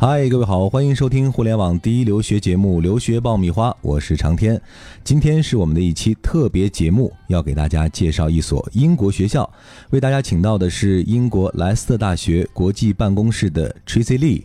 嗨，各位好，欢迎收听互联网第一留学节目《留学爆米花》，我是长天。今天是我们的一期特别节目，要给大家介绍一所英国学校。为大家请到的是英国莱斯特大学国际办公室的 Tracy Lee。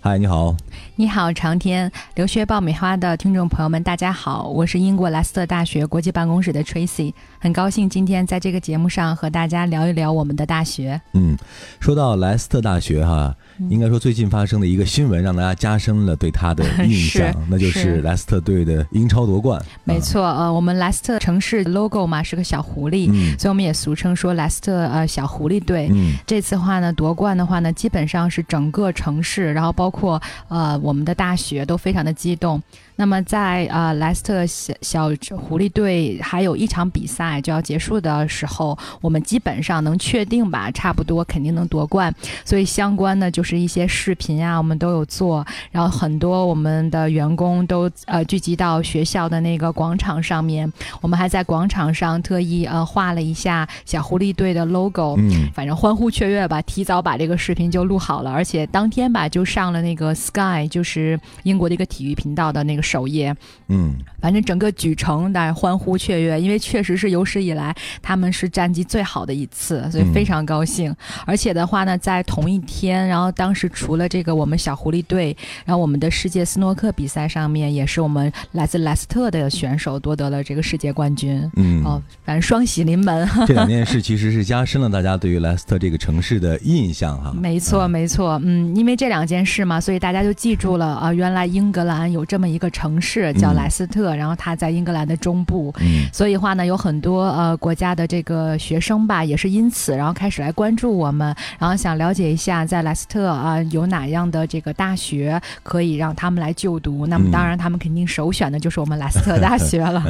嗨，你好。你好，长天留学爆米花的听众朋友们，大家好，我是英国莱斯特大学国际办公室的 Tracy，很高兴今天在这个节目上和大家聊一聊我们的大学。嗯，说到莱斯特大学哈。应该说，最近发生的一个新闻让大家加深了对他的 印象，那就是莱斯特队的英超夺冠。没错，呃，我们莱斯特城市 logo 嘛是个小狐狸，所以我们也俗称说莱斯特呃小狐狸队。这次话呢夺冠的话呢，基本上是整个城市，然后包括呃我们的大学都非常的激动。那么在呃莱斯特小小狐狸队还有一场比赛就要结束的时候，我们基本上能确定吧，差不多肯定能夺冠。所以相关的就是一些视频啊，我们都有做，然后很多我们的员工都呃聚集到学校的那个广场上面，我们还在广场上特意呃画了一下小狐狸队的 logo，嗯，反正欢呼雀跃吧，提早把这个视频就录好了，而且当天吧就上了那个 Sky，就是英国的一个体育频道的那个。首页，嗯，反正整个举城在欢呼雀跃，因为确实是有史以来他们是战绩最好的一次，所以非常高兴。而且的话呢，在同一天，然后当时除了这个我们小狐狸队，然后我们的世界斯诺克比赛上面也是我们来自莱斯特的选手夺得了这个世界冠军。嗯，哦，反正双喜临门。这两件事其实是加深了大家对于莱斯特这个城市的印象哈。没错，没错，嗯，因为这两件事嘛，所以大家就记住了啊，原来英格兰有这么一个。城市叫莱斯特，然后它在英格兰的中部，所以话呢，有很多呃国家的这个学生吧，也是因此，然后开始来关注我们，然后想了解一下在莱斯特啊有哪样的这个大学可以让他们来就读。那么当然，他们肯定首选的就是我们莱斯特大学了。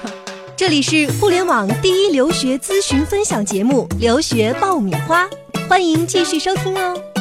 这里是互联网第一留学咨询分享节目《留学爆米花》，欢迎继续收听哦。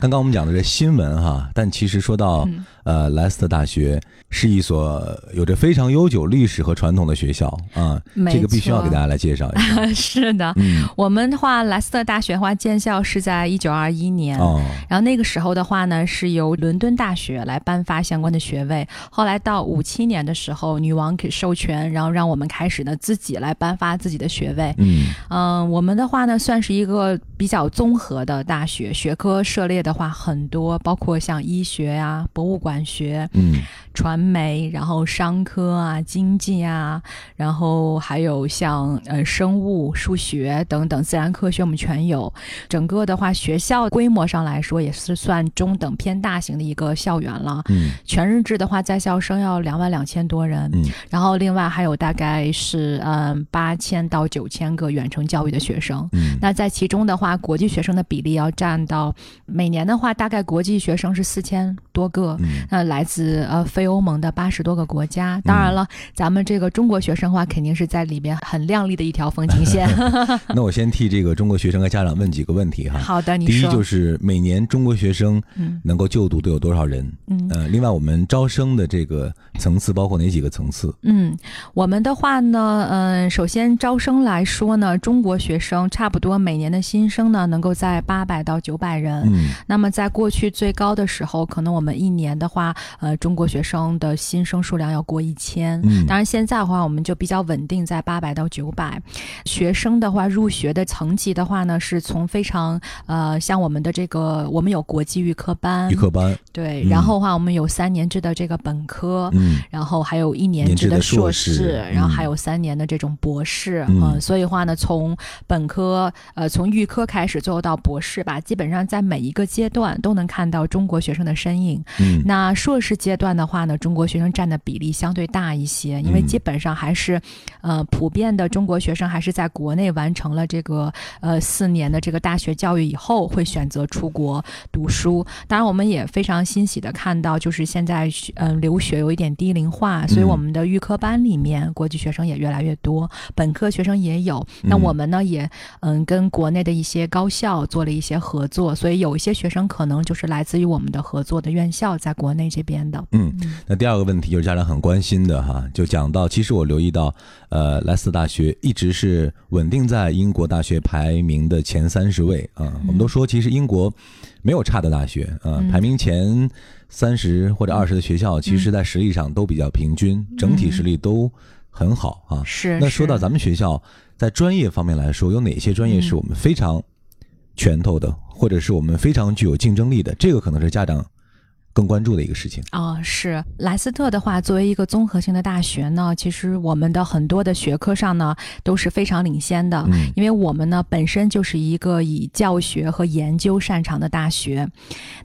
刚刚我们讲的这新闻哈，但其实说到呃莱斯特大学。是一所有着非常悠久历史和传统的学校啊，这个必须要给大家来介绍一下。是的，嗯，我们的话，莱斯特大学的话建校是在一九二一年，哦，然后那个时候的话呢，是由伦敦大学来颁发相关的学位。后来到五七年的时候，女王给授权，然后让我们开始呢自己来颁发自己的学位。嗯嗯，我们的话呢，算是一个比较综合的大学，学科涉猎的话很多，包括像医学呀、博物馆学，嗯，传。媒，然后商科啊，经济啊，然后还有像呃生物、数学等等自然科学，我们全有。整个的话，学校规模上来说也是算中等偏大型的一个校园了。嗯，全日制的话，在校生要两万两千多人。嗯，然后另外还有大概是嗯八千到九千个远程教育的学生。嗯，那在其中的话，国际学生的比例要占到每年的话，大概国际学生是四千多个。嗯，那来自呃非欧。盟的八十多个国家，当然了，咱们这个中国学生的话，肯定是在里边很亮丽的一条风景线。那我先替这个中国学生和家长问几个问题哈。好的，你说。第一就是每年中国学生能够就读都有多少人？嗯，呃，另外我们招生的这个层次包括哪几个层次？嗯，我们的话呢，嗯，首先招生来说呢，中国学生差不多每年的新生呢，能够在八百到九百人。嗯，那么在过去最高的时候，可能我们一年的话，呃，中国学生。的新生数量要过一千，嗯。当然现在的话，我们就比较稳定在八百到九百。学生的话，入学的层级的话呢，是从非常呃，像我们的这个，我们有国际预科班，预科班。对，然后的话，我们有三年制的这个本科，嗯，然后还有一年制的硕士，然后还有三年的这种博士，嗯，所以话呢，从本科呃，从预科开始，最后到博士吧，基本上在每一个阶段都能看到中国学生的身影。嗯，那硕士阶段的话呢？中国学生占的比例相对大一些，因为基本上还是，呃，普遍的中国学生还是在国内完成了这个呃四年的这个大学教育以后，会选择出国读书。当然，我们也非常欣喜的看到，就是现在嗯留学有一点低龄化，所以我们的预科班里面国际学生也越来越多，本科学生也有。那我们呢也嗯跟国内的一些高校做了一些合作，所以有一些学生可能就是来自于我们的合作的院校在国内这边的。嗯。那第二个问题就是家长很关心的哈，就讲到，其实我留意到，呃，莱斯特大学一直是稳定在英国大学排名的前三十位啊。我们都说，其实英国，没有差的大学啊，排名前三十或者二十的学校，其实在实力上都比较平均，整体实力都很好啊。是。那说到咱们学校，在专业方面来说，有哪些专业是我们非常拳头的，或者是我们非常具有竞争力的？这个可能是家长。更关注的一个事情啊，是莱斯特的话，作为一个综合性的大学呢，其实我们的很多的学科上呢都是非常领先的，嗯，因为我们呢本身就是一个以教学和研究擅长的大学。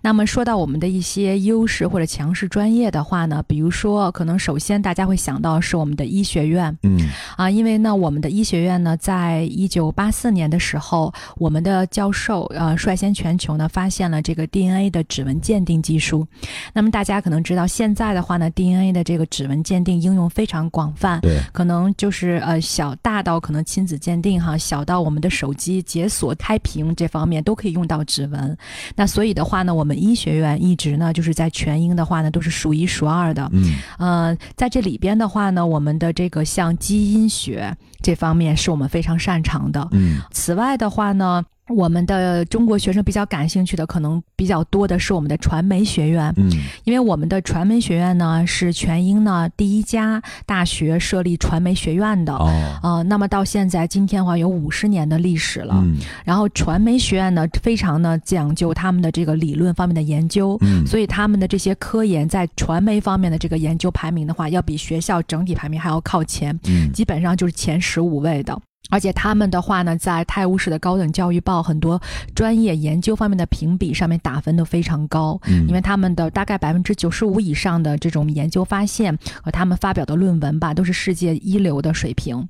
那么说到我们的一些优势或者强势专业的话呢，比如说，可能首先大家会想到是我们的医学院，嗯，啊，因为呢我们的医学院呢，在一九八四年的时候，我们的教授呃率先全球呢发现了这个 DNA 的指纹鉴定技术。那么大家可能知道，现在的话呢，DNA 的这个指纹鉴定应用非常广泛，对，可能就是呃小大到可能亲子鉴定哈，小到我们的手机解锁开屏这方面都可以用到指纹。那所以的话呢，我们医学院一直呢就是在全英的话呢都是数一数二的，嗯，呃，在这里边的话呢，我们的这个像基因学这方面是我们非常擅长的，嗯，此外的话呢。我们的中国学生比较感兴趣的，可能比较多的是我们的传媒学院，嗯，因为我们的传媒学院呢是全英呢第一家大学设立传媒学院的，哦，啊，那么到现在今天的话有五十年的历史了，嗯，然后传媒学院呢非常呢讲究他们的这个理论方面的研究，嗯，所以他们的这些科研在传媒方面的这个研究排名的话，要比学校整体排名还要靠前，嗯，基本上就是前十五位的。而且他们的话呢，在泰晤士的高等教育报很多专业研究方面的评比上面打分都非常高，嗯，因为他们的大概百分之九十五以上的这种研究发现和他们发表的论文吧，都是世界一流的水平。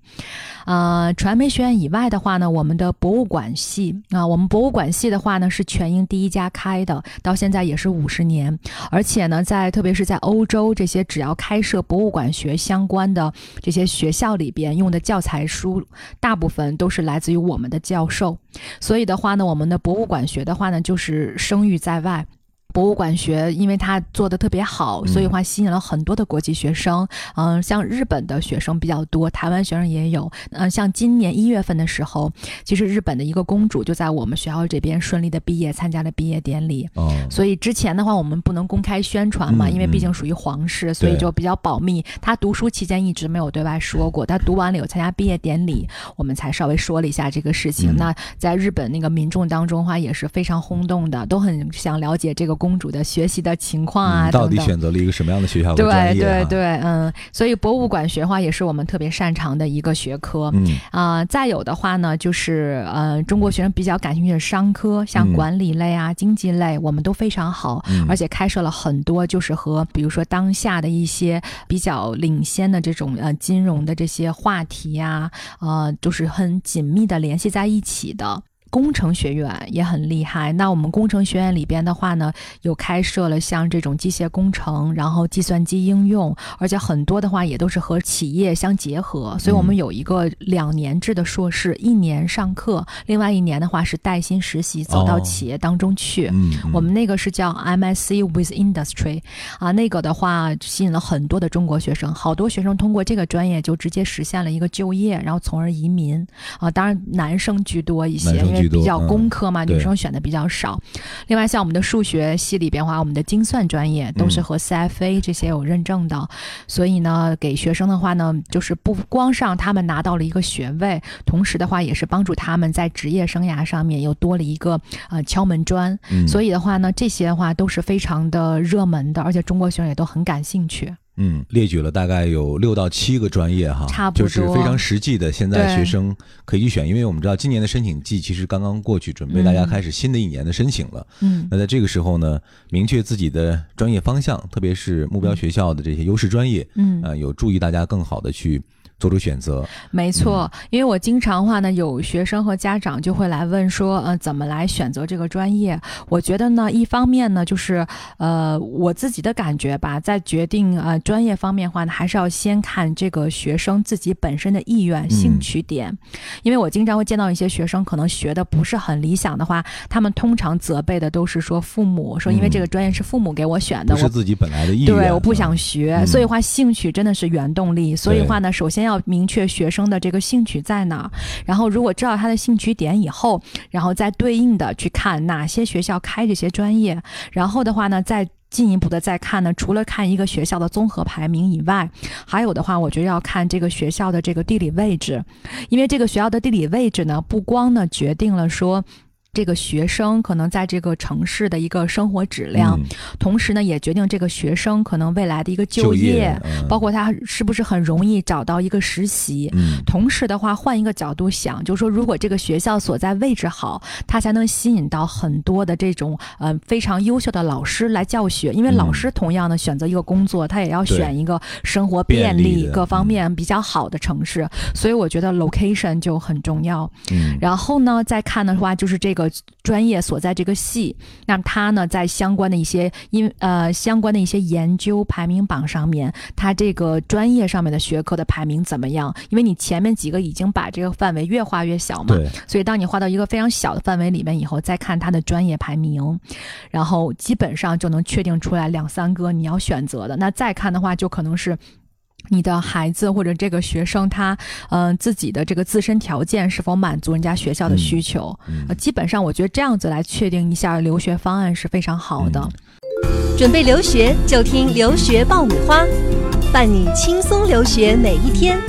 呃，传媒学院以外的话呢，我们的博物馆系啊，我们博物馆系的话呢是全英第一家开的，到现在也是五十年。而且呢，在特别是在欧洲这些只要开设博物馆学相关的这些学校里边用的教材书大。部分都是来自于我们的教授，所以的话呢，我们的博物馆学的话呢，就是声誉在外。博物馆学，因为它做的特别好，所以话吸引了很多的国际学生。嗯，像日本的学生比较多，台湾学生也有。嗯，像今年一月份的时候，其实日本的一个公主就在我们学校这边顺利的毕业，参加了毕业典礼。哦，所以之前的话，我们不能公开宣传嘛，因为毕竟属于皇室，所以就比较保密。她读书期间一直没有对外说过，她读完了有参加毕业典礼，我们才稍微说了一下这个事情。那在日本那个民众当中的话，也是非常轰动的，都很想了解这个。公主的学习的情况啊，到底选择了一个什么样的学校？对对对，嗯，所以博物馆学话也是我们特别擅长的一个学科。嗯啊，再有的话呢，就是呃，中国学生比较感兴趣的商科，像管理类啊、经济类，我们都非常好，而且开设了很多，就是和比如说当下的一些比较领先的这种呃金融的这些话题呀，呃，就是很紧密的联系在一起的。工程学院也很厉害。那我们工程学院里边的话呢，有开设了像这种机械工程，然后计算机应用，而且很多的话也都是和企业相结合。所以我们有一个两年制的硕士，一年上课，另外一年的话是带薪实习，走到企业当中去。我们那个是叫 MSc with Industry，啊，那个的话吸引了很多的中国学生，好多学生通过这个专业就直接实现了一个就业，然后从而移民。啊，当然男生居多一些，因为。比较工科嘛，女生选的比较少。另外，像我们的数学系里边话，我们的精算专业都是和 CFA 这些有认证的，所以呢，给学生的话呢，就是不光上他们拿到了一个学位，同时的话也是帮助他们在职业生涯上面又多了一个呃敲门砖。所以的话呢，这些的话都是非常的热门的，而且中国学生也都很感兴趣。嗯，列举了大概有六到七个专业哈，差不多，就是非常实际的。现在学生可以选，因为我们知道今年的申请季其实刚刚过去，准备大家开始新的一年的申请了。嗯，那在这个时候呢，明确自己的专业方向，特别是目标学校的这些优势专业，嗯，啊，有助于大家更好的去。做出选择，没错，因为我经常话呢，有学生和家长就会来问说，呃，怎么来选择这个专业？我觉得呢，一方面呢，就是呃，我自己的感觉吧，在决定呃专业方面话呢，还是要先看这个学生自己本身的意愿、兴趣点。因为我经常会见到一些学生，可能学的不是很理想的话，他们通常责备的都是说父母，说因为这个专业是父母给我选的，不是自己本来的意愿，对，我不想学。所以话，兴趣真的是原动力。所以话呢，首先要。要明确学生的这个兴趣在哪儿，然后如果知道他的兴趣点以后，然后再对应的去看哪些学校开这些专业，然后的话呢，再进一步的再看呢，除了看一个学校的综合排名以外，还有的话，我觉得要看这个学校的这个地理位置，因为这个学校的地理位置呢，不光呢决定了说。这个学生可能在这个城市的一个生活质量，同时呢，也决定这个学生可能未来的一个就业，包括他是不是很容易找到一个实习。同时的话，换一个角度想，就是说，如果这个学校所在位置好，它才能吸引到很多的这种呃非常优秀的老师来教学。因为老师同样的选择一个工作，他也要选一个生活便利、各方面比较好的城市。所以我觉得 location 就很重要。然后呢，再看的话，就是这个。专业所在这个系，那么它呢，在相关的一些因呃相关的一些研究排名榜上面，他这个专业上面的学科的排名怎么样？因为你前面几个已经把这个范围越画越小嘛，所以当你画到一个非常小的范围里面以后，再看它的专业排名，然后基本上就能确定出来两三个你要选择的。那再看的话，就可能是。你的孩子或者这个学生，他嗯自己的这个自身条件是否满足人家学校的需求？呃，基本上我觉得这样子来确定一下留学方案是非常好的。准备留学就听留学爆米花，伴你轻松留学每一天。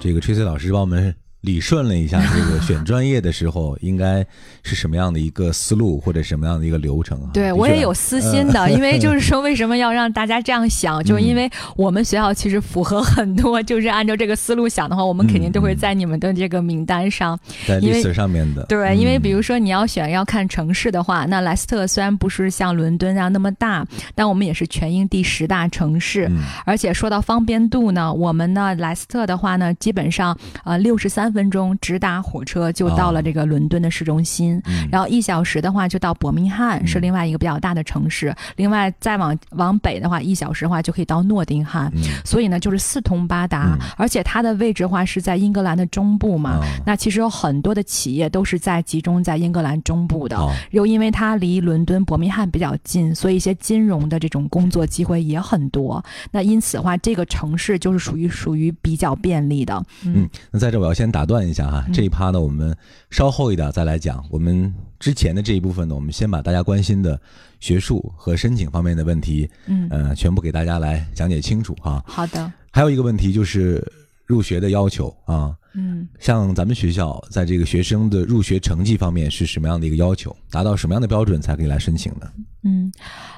这个崔崔老师帮我们。理顺了一下这个选专业的时候应该是什么样的一个思路或者什么样的一个流程啊？对我也有私心的，因为就是说为什么要让大家这样想，就是因为我们学校其实符合很多，就是按照这个思路想的话，我们肯定都会在你们的这个名单上，在 list 上面的。对，因为比如说你要选要看城市的话，那莱斯特虽然不是像伦敦这样那么大，但我们也是全英第十大城市，而且说到方便度呢，我们呢莱斯特的话呢，基本上呃六十三。分钟直达火车就到了这个伦敦的市中心，然后一小时的话就到伯明翰，是另外一个比较大的城市。另外再往往北的话，一小时的话就可以到诺丁汉。所以呢，就是四通八达，而且它的位置的话是在英格兰的中部嘛。那其实有很多的企业都是在集中在英格兰中部的，又因为它离伦敦伯明翰比较近，所以一些金融的这种工作机会也很多。那因此的话，这个城市就是属于属于比较便利的。嗯，那在这我要先打。打断一下哈，这一趴呢，我们稍后一点再来讲。我们之前的这一部分呢，我们先把大家关心的学术和申请方面的问题，嗯，呃，全部给大家来讲解清楚哈。好的。还有一个问题就是入学的要求啊，嗯，像咱们学校在这个学生的入学成绩方面是什么样的一个要求？达到什么样的标准才可以来申请呢？嗯。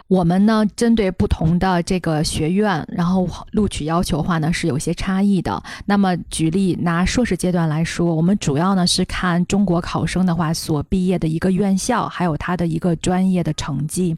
我们呢，针对不同的这个学院，然后录取要求的话呢，是有些差异的。那么，举例拿硕士阶段来说，我们主要呢是看中国考生的话所毕业的一个院校，还有他的一个专业的成绩。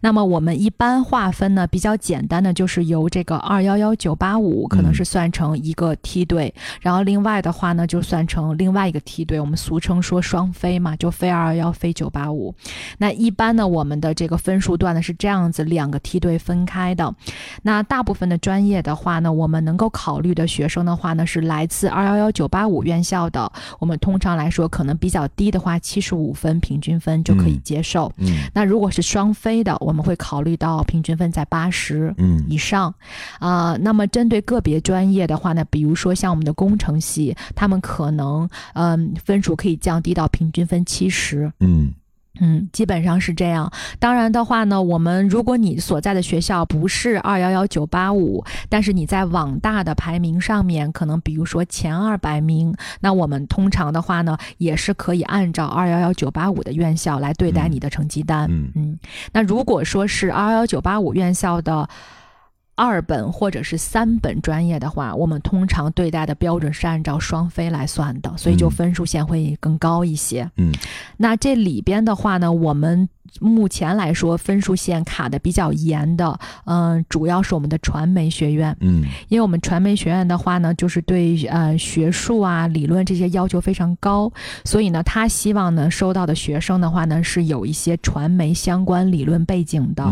那么，我们一般划分呢比较简单的，就是由这个二幺幺九八五可能是算成一个梯队，然后另外的话呢就算成另外一个梯队。我们俗称说双非嘛，就非二幺幺非九八五。那一般呢，我们的这个分数段呢是。这样子两个梯队分开的，那大部分的专业的话呢，我们能够考虑的学生的话呢，是来自二幺幺九八五院校的。我们通常来说，可能比较低的话，七十五分平均分就可以接受。嗯，那如果是双非的，我们会考虑到平均分在八十嗯以上。啊，那么针对个别专业的话呢，比如说像我们的工程系，他们可能嗯分数可以降低到平均分七十。嗯。嗯，基本上是这样。当然的话呢，我们如果你所在的学校不是二幺幺九八五，但是你在网大的排名上面，可能比如说前二百名，那我们通常的话呢，也是可以按照二幺幺九八五的院校来对待你的成绩单。嗯嗯。那如果说是二幺幺九八五院校的。二本或者是三本专业的话，我们通常对待的标准是按照双非来算的，所以就分数线会更高一些。嗯，那这里边的话呢，我们。目前来说，分数线卡的比较严的，嗯，主要是我们的传媒学院，嗯，因为我们传媒学院的话呢，就是对呃学术啊、理论这些要求非常高，所以呢，他希望呢收到的学生的话呢是有一些传媒相关理论背景的，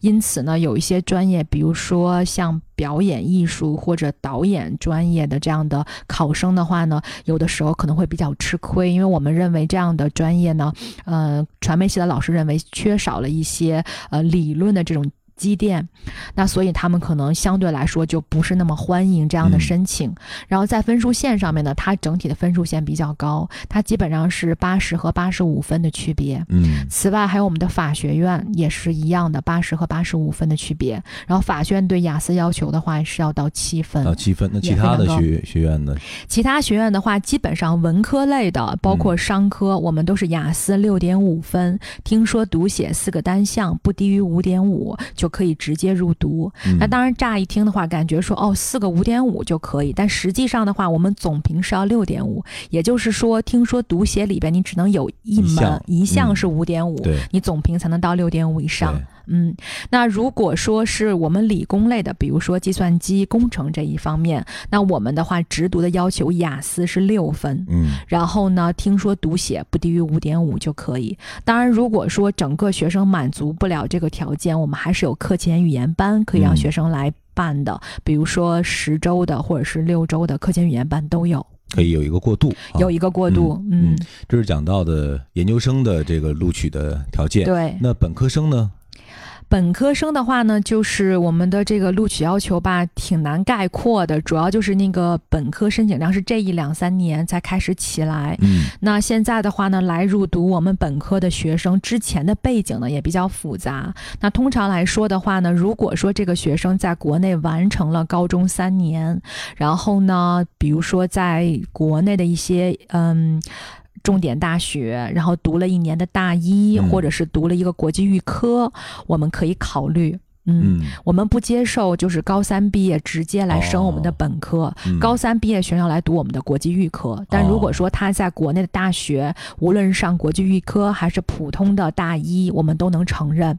因此呢，有一些专业，比如说像。表演艺术或者导演专业的这样的考生的话呢，有的时候可能会比较吃亏，因为我们认为这样的专业呢，呃，传媒系的老师认为缺少了一些呃理论的这种。积淀，那所以他们可能相对来说就不是那么欢迎这样的申请。然后在分数线上面呢，它整体的分数线比较高，它基本上是八十和八十五分的区别。嗯，此外还有我们的法学院也是一样的，八十和八十五分的区别。然后法学院对雅思要求的话是要到七分，到七分。那其他的学学院呢？其他学院的话，基本上文科类的，包括商科，我们都是雅思六点五分。听说读写四个单项不低于五点五就可以直接入读。那当然，乍一听的话，感觉说哦，四个五点五就可以，但实际上的话，我们总评是要六点五。也就是说，听说读写里边你只能有一门一项是五点五，你总评才能到六点五以上。嗯，那如果说是我们理工类的，比如说计算机工程这一方面，那我们的话直读的要求雅思是六分，嗯，然后呢，听说读写不低于五点五就可以。当然，如果说整个学生满足不了这个条件，我们还是有课前语言班可以让学生来办的，比如说十周的或者是六周的课前语言班都有，可以有一个过渡，有一个过渡，嗯，这是讲到的研究生的这个录取的条件，对，那本科生呢？本科生的话呢，就是我们的这个录取要求吧，挺难概括的。主要就是那个本科申请量是这一两三年才开始起来。嗯，那现在的话呢，来入读我们本科的学生之前的背景呢也比较复杂。那通常来说的话呢，如果说这个学生在国内完成了高中三年，然后呢，比如说在国内的一些嗯。重点大学，然后读了一年的大一，或者是读了一个国际预科，我们可以考虑。嗯，我们不接受就是高三毕业直接来升我们的本科，高三毕业学生来读我们的国际预科。但如果说他在国内的大学，无论是上国际预科还是普通的大一，我们都能承认。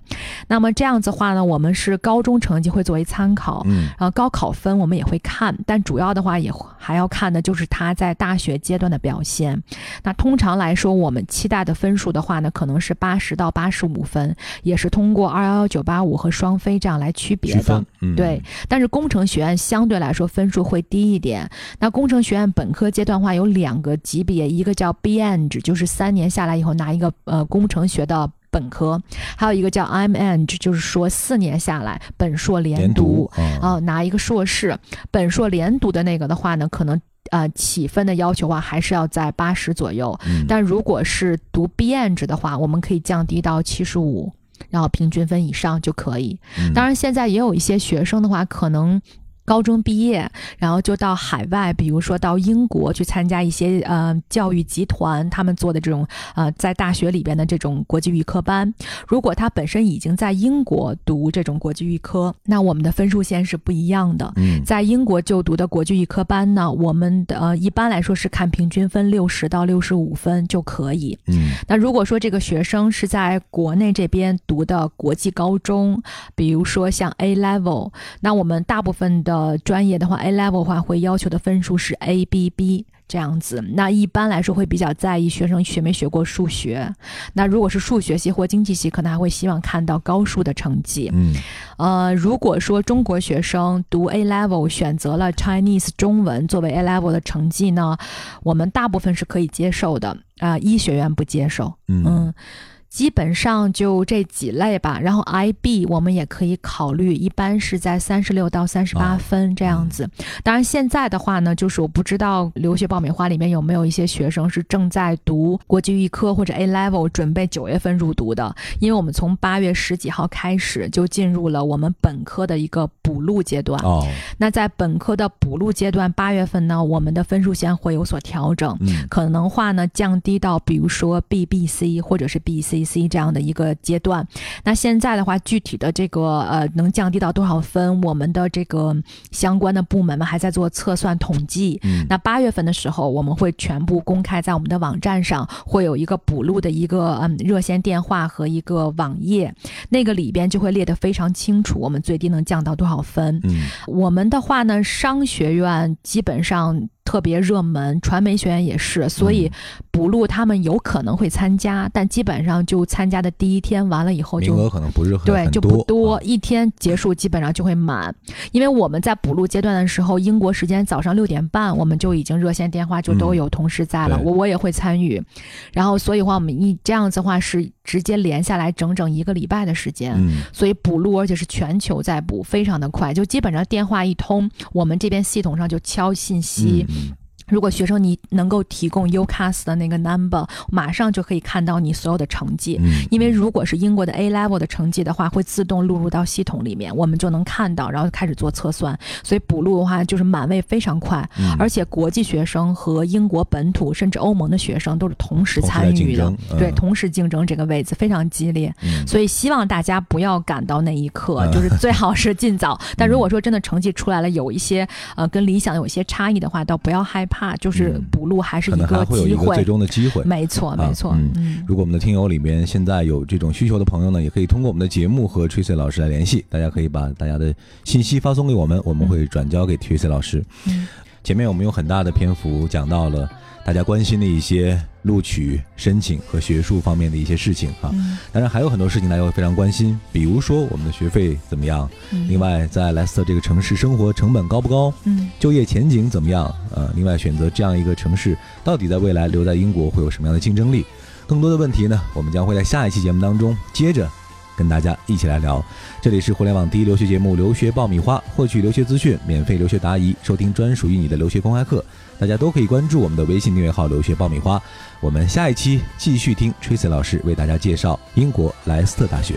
那么这样子话呢，我们是高中成绩会作为参考，嗯然后高考分我们也会看，但主要的话也还要看的就是他在大学阶段的表现。那通常来说，我们期待的分数的话呢，可能是八十到八十五分，也是通过二幺幺九八五和双非。这样来区别的，对。但是工程学院相对来说分数会低一点。那工程学院本科阶段话有两个级别，一个叫 B Eng，就是三年下来以后拿一个呃工程学的本科；还有一个叫 M Eng，就是说四年下来本硕连读啊，拿一个硕士。本硕连读的那个的话呢，可能呃起分的要求话还是要在八十左右。但如果是读 B Eng 的话，我们可以降低到七十五。然后平均分以上就可以。当然，现在也有一些学生的话，可能。高中毕业，然后就到海外，比如说到英国去参加一些呃教育集团他们做的这种呃在大学里边的这种国际预科班。如果他本身已经在英国读这种国际预科，那我们的分数线是不一样的。嗯，在英国就读的国际预科班呢，我们的呃一般来说是看平均分六十到六十五分就可以。嗯，那如果说这个学生是在国内这边读的国际高中，比如说像 A Level，那我们大部分的。呃，专业的话，A level 的话会要求的分数是 A B B 这样子。那一般来说会比较在意学生学没学过数学。那如果是数学系或经济系，可能还会希望看到高数的成绩。嗯，呃，如果说中国学生读 A level 选择了 Chinese 中文作为 A level 的成绩呢，我们大部分是可以接受的。啊，医学院不接受。嗯。基本上就这几类吧，然后 IB 我们也可以考虑，一般是在三十六到三十八分这样子。当然现在的话呢，就是我不知道留学爆米花里面有没有一些学生是正在读国际预科或者 A Level，准备九月份入读的。因为我们从八月十几号开始就进入了我们本科的一个补录阶段。哦，那在本科的补录阶段，八月份呢，我们的分数线会有所调整，可能话呢降低到比如说 BBC 或者是 BC。C 这样的一个阶段，那现在的话，具体的这个呃能降低到多少分，我们的这个相关的部门们还在做测算统计。嗯，那八月份的时候，我们会全部公开在我们的网站上，会有一个补录的一个嗯热线电话和一个网页，那个里边就会列得非常清楚，我们最低能降到多少分。嗯，我们的话呢，商学院基本上。特别热门，传媒学院也是，所以补录他们有可能会参加，但基本上就参加的第一天完了以后，就名额可能不是很对，就不多，一天结束基本上就会满。因为我们在补录阶段的时候，英国时间早上六点半，我们就已经热线电话就都有同事在了，我我也会参与，然后所以话我们一这样子话是直接连下来整整一个礼拜的时间，所以补录而且是全球在补，非常的快，就基本上电话一通，我们这边系统上就敲信息。如果学生你能够提供 UCAS 的那个 number，马上就可以看到你所有的成绩。嗯，因为如果是英国的 A level 的成绩的话，会自动录入到系统里面，我们就能看到，然后开始做测算。所以补录的话就是满位非常快，而且国际学生和英国本土甚至欧盟的学生都是同时参与的，对，同时竞争这个位子非常激烈。所以希望大家不要赶到那一刻，就是最好是尽早。但如果说真的成绩出来了，有一些呃跟理想有一些差异的话，倒不要害怕。怕就是补录还是一个机会有一个，最终的机会，没错没错。嗯，如果我们的听友里面现在有这种需求的朋友呢，也可以通过我们的节目和 Tracy 老师来联系。大家可以把大家的信息发送给我们，我们会转交给 Tracy 老师。嗯，前面我们有很大的篇幅讲到了。大家关心的一些录取申请和学术方面的一些事情啊，当然还有很多事情大家会非常关心，比如说我们的学费怎么样？另外，在莱斯特这个城市生活成本高不高？嗯，就业前景怎么样？呃，另外选择这样一个城市，到底在未来留在英国会有什么样的竞争力？更多的问题呢，我们将会在下一期节目当中接着跟大家一起来聊。这里是互联网第一留学节目《留学爆米花》，获取留学资讯，免费留学答疑，收听专属于你的留学公开课。大家都可以关注我们的微信订阅号“留学爆米花”。我们下一期继续听 Tracy 老师为大家介绍英国莱斯特大学。